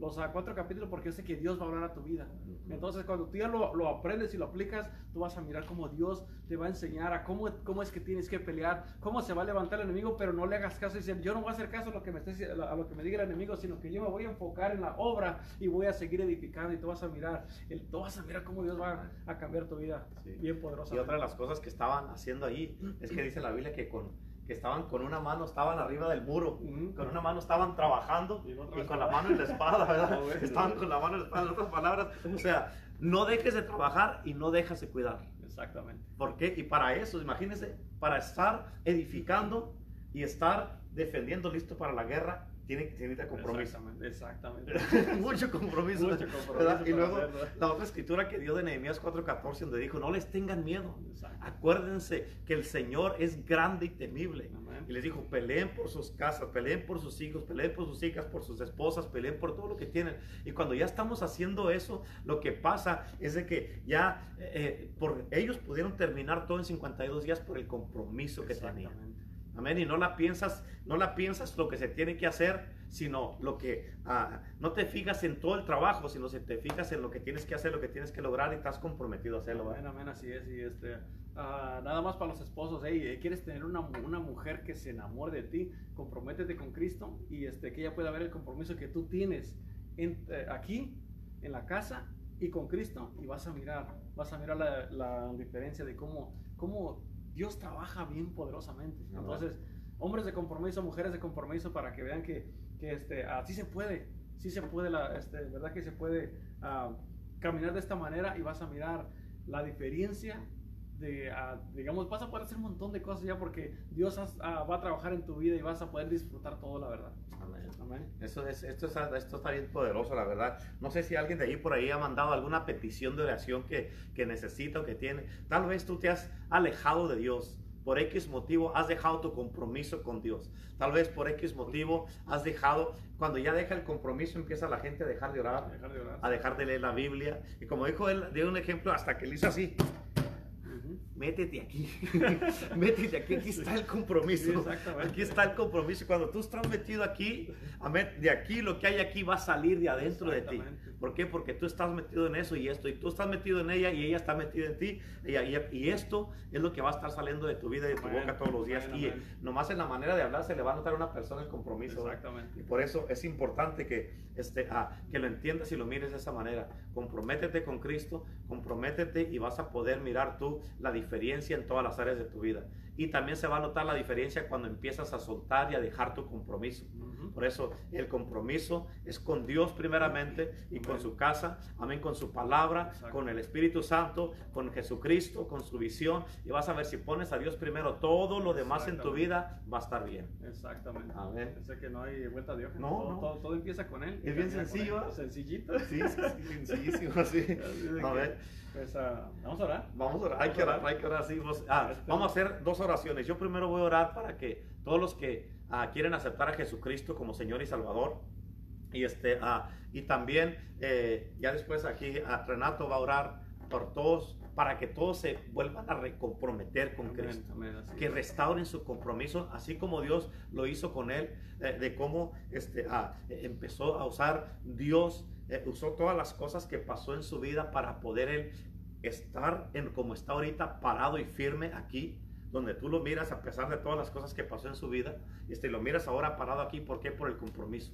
los cuatro capítulos porque yo sé que Dios va a hablar a tu vida. Entonces, cuando tú ya lo, lo, aprendes y lo aplicas, tú vas a mirar cómo Dios te va a enseñar a cómo, cómo es que tienes que pelear, cómo se va a levantar el enemigo, pero no le hagas caso y decir, yo no voy a hacer caso a lo que me esté, a lo que me diga el enemigo, sino que yo me voy a enfocar en la obra y voy a seguir edificando y tú vas a mirar, el, tú vas a mirar cómo Dios va a cambiar tu vida bien poderosa. Y otra de las cosas que estaban haciendo ahí es que dice la Biblia que con que estaban con una mano, estaban arriba del muro, con una mano estaban trabajando y, con la mano en la espada, ¿verdad? [LAUGHS] Estaban con la mano en la espada, en otras palabras. O sea, no dejes de trabajar y no dejes de cuidar. Exactamente. ¿Por qué? Y para eso, imagínense, para estar edificando y estar defendiendo, listo para la guerra, tiene, tiene compromiso. Exactamente. [LAUGHS] Mucho compromiso. Mucho compromiso y luego la otra escritura que dio de Nehemías 4:14, donde dijo, no les tengan miedo. Acuérdense que el Señor es grande y temible. Y les dijo, peleen por sus casas, peleen por sus hijos, peleen por sus hijas, por sus esposas, peleen por todo lo que tienen. Y cuando ya estamos haciendo eso, lo que pasa es de que ya eh, eh, por, ellos pudieron terminar todo en 52 días por el compromiso que tenían. Amén. Y no la piensas, no la piensas lo que se tiene que hacer, sino lo que ah, no te fijas en todo el trabajo, sino se te fijas en lo que tienes que hacer, lo que tienes que lograr y estás comprometido a hacerlo. Amén, amén, así es. Y este, ah, nada más para los esposos, hey, quieres tener una, una, mujer que se enamore de ti, comprométete con Cristo y este, que ella pueda ver el compromiso que tú tienes en, eh, aquí, en la casa y con Cristo y vas a mirar, vas a mirar la, la diferencia de cómo, cómo Dios trabaja bien poderosamente. Entonces, hombres de compromiso, mujeres de compromiso, para que vean que, que este, así se puede, sí se puede, la, este, verdad que se puede ah, caminar de esta manera y vas a mirar la diferencia de digamos, vas a poder hacer un montón de cosas ya porque Dios va a trabajar en tu vida y vas a poder disfrutar todo, la verdad. Amén. Eso es, esto, esto está bien poderoso, la verdad. No sé si alguien de ahí por ahí ha mandado alguna petición de oración que, que necesita o que tiene. Tal vez tú te has alejado de Dios por X motivo has dejado tu compromiso con Dios. Tal vez por X motivo has dejado, cuando ya deja el compromiso empieza la gente a dejar de orar, a dejar de, leer la Biblia. Y como dijo él, dio un ejemplo hasta que él hizo así métete aquí, [LAUGHS] métete aquí, aquí está el compromiso, aquí está el compromiso. Cuando tú estás metido aquí, de aquí lo que hay aquí va a salir de adentro de ti. ¿Por qué? Porque tú estás metido en eso y esto, y tú estás metido en ella y ella está metida en ti, y, y, esto es lo que va a estar saliendo de tu vida y de tu boca todos los días. y nomás en la manera de hablar se le va a notar a una persona el compromiso. Exactamente. Y por eso es importante que, este, ah, que lo entiendas y lo mires de esa manera. Comprométete con Cristo, comprométete y vas a poder mirar tú la diferencia en todas las áreas de tu vida. Y también se va a notar la diferencia cuando empiezas a soltar y a dejar tu compromiso. Por eso el compromiso es con Dios primeramente y con su casa, amén, con su palabra, con el Espíritu Santo, con Jesucristo, con su visión. Y vas a ver si pones a Dios primero, todo lo demás en tu vida va a estar bien. Exactamente. Amén. que no hay vuelta a Dios. No, todo, Todo, empieza con Él. Es bien sencillo. Sencillito. Sí, sí, sencillísimo. [LAUGHS] Así. A ver. Pues, uh, vamos a orar. Vamos a orar. Hay que orar, hay que orar. Sí, ah, vamos a hacer dos oraciones. Yo primero voy a orar para que todos los que uh, quieren aceptar a Jesucristo como Señor y Salvador, y, este, uh, y también eh, ya después aquí Renato va a orar por todos para que todos se vuelvan a recomprometer con Cristo, que restauren su compromiso, así como Dios lo hizo con él, eh, de cómo este, empezó a usar Dios eh, usó todas las cosas que pasó en su vida para poder él estar en como está ahorita parado y firme aquí, donde tú lo miras a pesar de todas las cosas que pasó en su vida, y este, lo miras ahora parado aquí, ¿por qué? Por el compromiso.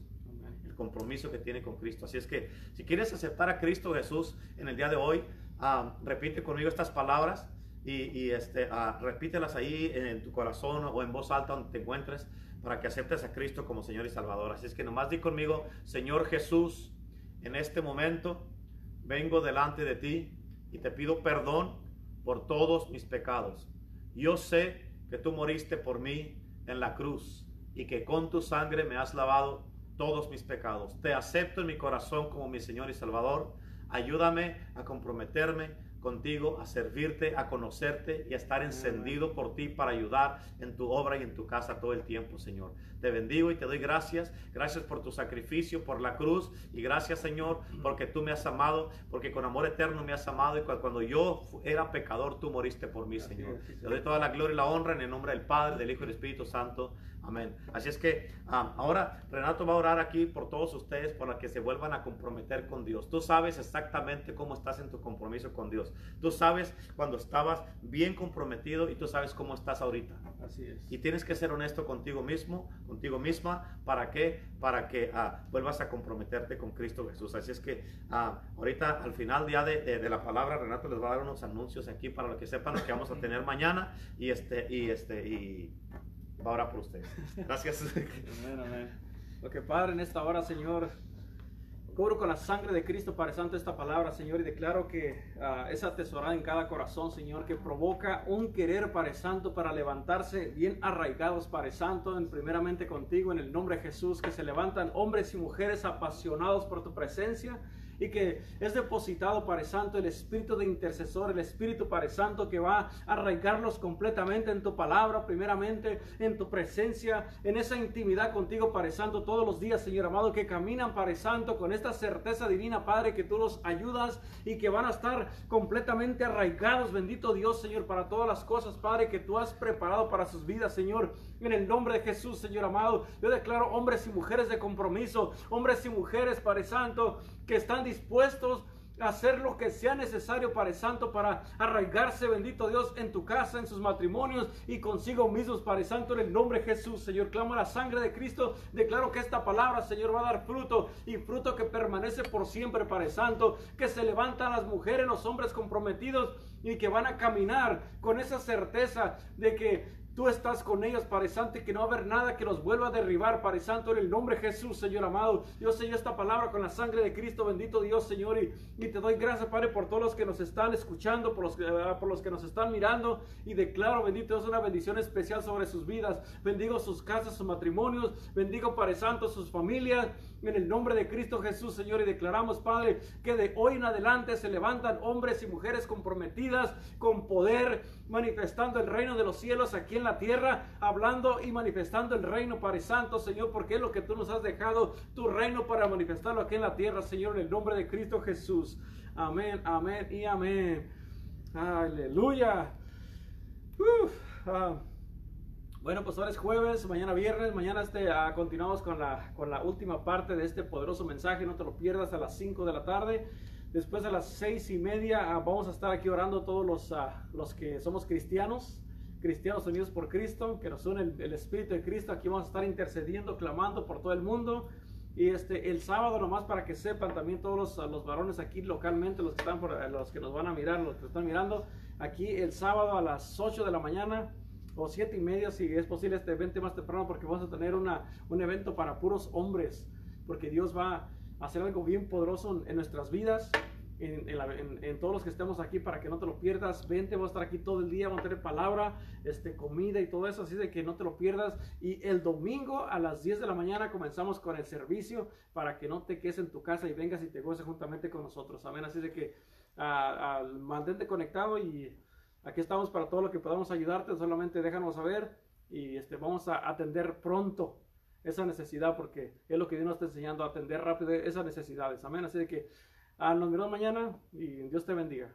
El compromiso que tiene con Cristo. Así es que si quieres aceptar a Cristo Jesús en el día de hoy, ah, repite conmigo estas palabras y, este, ah, repítelas ahí en tu corazón o en voz alta donde te encuentres para que aceptes a Cristo como Señor y Salvador. Así es que nomás di conmigo, Señor Jesús, en este momento vengo delante de ti y te pido perdón por todos mis pecados. Yo sé que tú moriste por mí en la cruz y que con tu sangre me has lavado todos mis pecados. Te acepto en mi corazón como mi Señor y Salvador. Ayúdame a comprometerme contigo, a servirte, a conocerte y a estar encendido por ti para ayudar en tu obra y en tu casa todo el tiempo, Señor. Te bendigo y te doy gracias. Gracias por tu sacrificio, por la cruz. Y gracias, Señor, porque tú me has amado, porque con amor eterno me has amado. Y cuando yo era pecador, tú moriste por mí, Señor. Te doy toda la gloria y la honra en el nombre del Padre, del Hijo y del Espíritu Santo. Amén. Así es que ah, ahora Renato va a orar aquí por todos ustedes para que se vuelvan a comprometer con Dios. Tú sabes exactamente cómo estás en tu compromiso con Dios. Tú sabes cuando estabas bien comprometido y tú sabes cómo estás ahorita. Así es. Y tienes que ser honesto contigo mismo, contigo misma, ¿para qué? Para que ah, vuelvas a comprometerte con Cristo Jesús. Así es que ah, ahorita al final ya de, de, la palabra Renato les va a dar unos anuncios aquí para que sepan lo que vamos a tener mañana y este y este y va a orar por ustedes. Gracias. [LAUGHS] amén, amén. Lo que Padre, en esta hora, Señor, cubro con la sangre de Cristo, Padre Santo, esta palabra, Señor, y declaro que uh, es atesorada en cada corazón, Señor, que provoca un querer, Padre Santo, para levantarse bien arraigados, Padre Santo, en, primeramente contigo, en el nombre de Jesús, que se levantan hombres y mujeres apasionados por tu presencia y que es depositado, Padre Santo, el espíritu de intercesor, el espíritu, Padre Santo, que va a arraigarlos completamente en tu palabra, primeramente en tu presencia, en esa intimidad contigo, Padre Santo, todos los días, Señor amado, que caminan, Padre Santo, con esta certeza divina, Padre, que tú los ayudas y que van a estar completamente arraigados, bendito Dios, Señor, para todas las cosas, Padre, que tú has preparado para sus vidas, Señor. En el nombre de Jesús, Señor amado, yo declaro hombres y mujeres de compromiso, hombres y mujeres, Padre Santo, que están dispuestos a hacer lo que sea necesario, Padre Santo, para arraigarse, bendito Dios, en tu casa, en sus matrimonios y consigo mismos, Padre Santo, en el nombre de Jesús, Señor. Clamo la sangre de Cristo. Declaro que esta palabra, Señor, va a dar fruto y fruto que permanece por siempre, Padre Santo. Que se levantan las mujeres, los hombres comprometidos y que van a caminar con esa certeza de que Tú estás con ellos, Padre Santo, y que no va a haber nada que los vuelva a derribar, Padre Santo, en el nombre de Jesús, Señor amado. Yo sello esta palabra con la sangre de Cristo, bendito Dios, Señor, y, y te doy gracias, Padre, por todos los que nos están escuchando, por los, uh, por los que nos están mirando, y declaro, bendito Dios, una bendición especial sobre sus vidas. Bendigo sus casas, sus matrimonios, bendigo, Padre Santo, sus familias, en el nombre de Cristo Jesús, Señor, y declaramos, Padre, que de hoy en adelante se levantan hombres y mujeres comprometidas con poder, manifestando el reino de los cielos aquí en la tierra, hablando y manifestando el reino, Padre Santo, Señor, porque es lo que tú nos has dejado, tu reino para manifestarlo aquí en la tierra, Señor, en el nombre de Cristo Jesús. Amén, amén y amén. Aleluya. Ah. Bueno, pues ahora es jueves, mañana viernes, mañana este, uh, continuamos con la, con la última parte de este poderoso mensaje, no te lo pierdas a las 5 de la tarde. Después a las seis y media uh, vamos a estar aquí orando todos los, uh, los que somos cristianos, cristianos unidos por Cristo, que nos une el, el, Espíritu de Cristo. Aquí vamos a estar intercediendo, clamando por todo el mundo. Y este, el sábado nomás para que sepan también todos los, los varones aquí localmente, los que, están por, los que nos van a mirar, los que están mirando, aquí el sábado a las 8 de la mañana o siete y media si es posible este evento más temprano porque vamos a tener una, un evento para puros hombres porque Dios va a hacer algo bien poderoso en, nuestras vidas en, en, todos los que estemos aquí para que no te lo pierdas. Vente vamos a estar aquí todo el día vamos a tener palabra este comida y todo eso así de que no te lo pierdas. Y el domingo a las 10 de la mañana comenzamos con el servicio para que no te quedes en tu casa y vengas y te goces juntamente con nosotros. Amén. Así de que uh, mantente conectado y Aquí estamos para todo lo que podamos ayudarte, solamente déjanos saber y este, vamos a atender pronto esa necesidad porque es lo que Dios nos está enseñando a atender rápido esas necesidades. Amén. Así que ah, nos vemos mañana y Dios te bendiga.